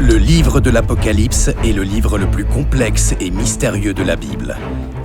Le livre de l'Apocalypse est le livre le plus complexe et mystérieux de la Bible.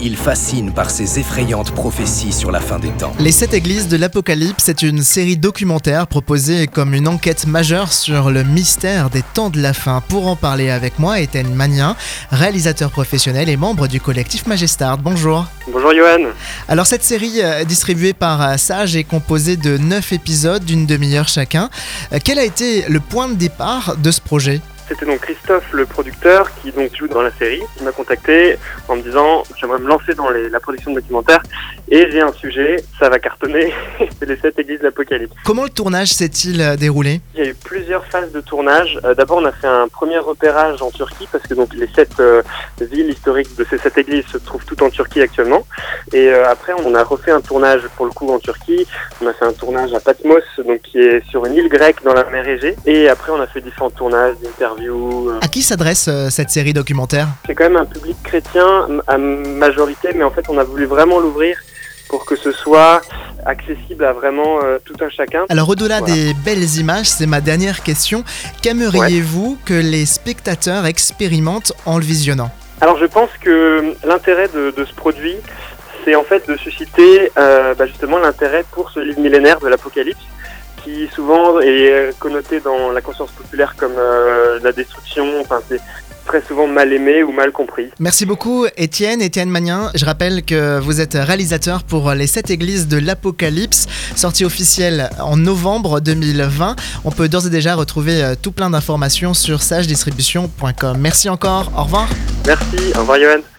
Il fascine par ses effrayantes prophéties sur la fin des temps. Les sept églises de l'Apocalypse est une série documentaire proposée comme une enquête majeure sur le mystère des temps de la fin. Pour en parler avec moi, Étienne Magnin, réalisateur professionnel et membre du collectif Magestard. Bonjour. Bonjour Johan. Alors cette série euh, distribuée par euh, Sage est composée de neuf épisodes d'une demi-heure chacun. Euh, Quel a été le point de départ de ce projet? C'était donc Christophe, le producteur, qui donc joue dans la série, qui m'a contacté en me disant j'aimerais me lancer dans les- la production de documentaires et j'ai un sujet, ça va cartonner, c'est les sept églises de l'Apocalypse. Comment le tournage s'est-il euh, déroulé? Il y a eu plusieurs phases de tournage. Euh, D'abord, on a fait un premier repérage en Turquie parce que donc les sept euh, villes historiques de ces sept églises se trouvent toutes en Turquie actuellement. Et euh, après, on a refait un tournage pour le coup en Turquie. On a fait un tournage à Patmos, donc qui est sur une île grecque dans la mer Égée. Et après, on a fait différents tournages, d'interviews. euh, À qui s'adresse cette série documentaire? C'est quand même un public chrétien à majorité, mais en fait, on a voulu vraiment l'ouvrir pour que ce soit accessible à vraiment euh, tout un chacun. Alors au-delà Voilà. des belles images, c'est ma dernière question. Qu'aimeriez-vous que les spectateurs expérimentent en le visionnant? Alors je pense que l'intérêt de, de ce produit, c'est en fait de susciter euh, bah, justement l'intérêt pour ce livre millénaire de l'Apocalypse, qui souvent est connoté dans la conscience populaire comme euh, la destruction, enfin c'est très souvent mal aimé ou mal compris. Merci beaucoup Étienne, Étienne Magnin. Je rappelle que vous êtes réalisateur pour les sept églises de l'Apocalypse, sortie officielle en novembre 2020. On peut d'ores et déjà retrouver euh, tout plein d'informations sur sagedistribution.com. Merci encore, au revoir. Merci, au revoir Johan.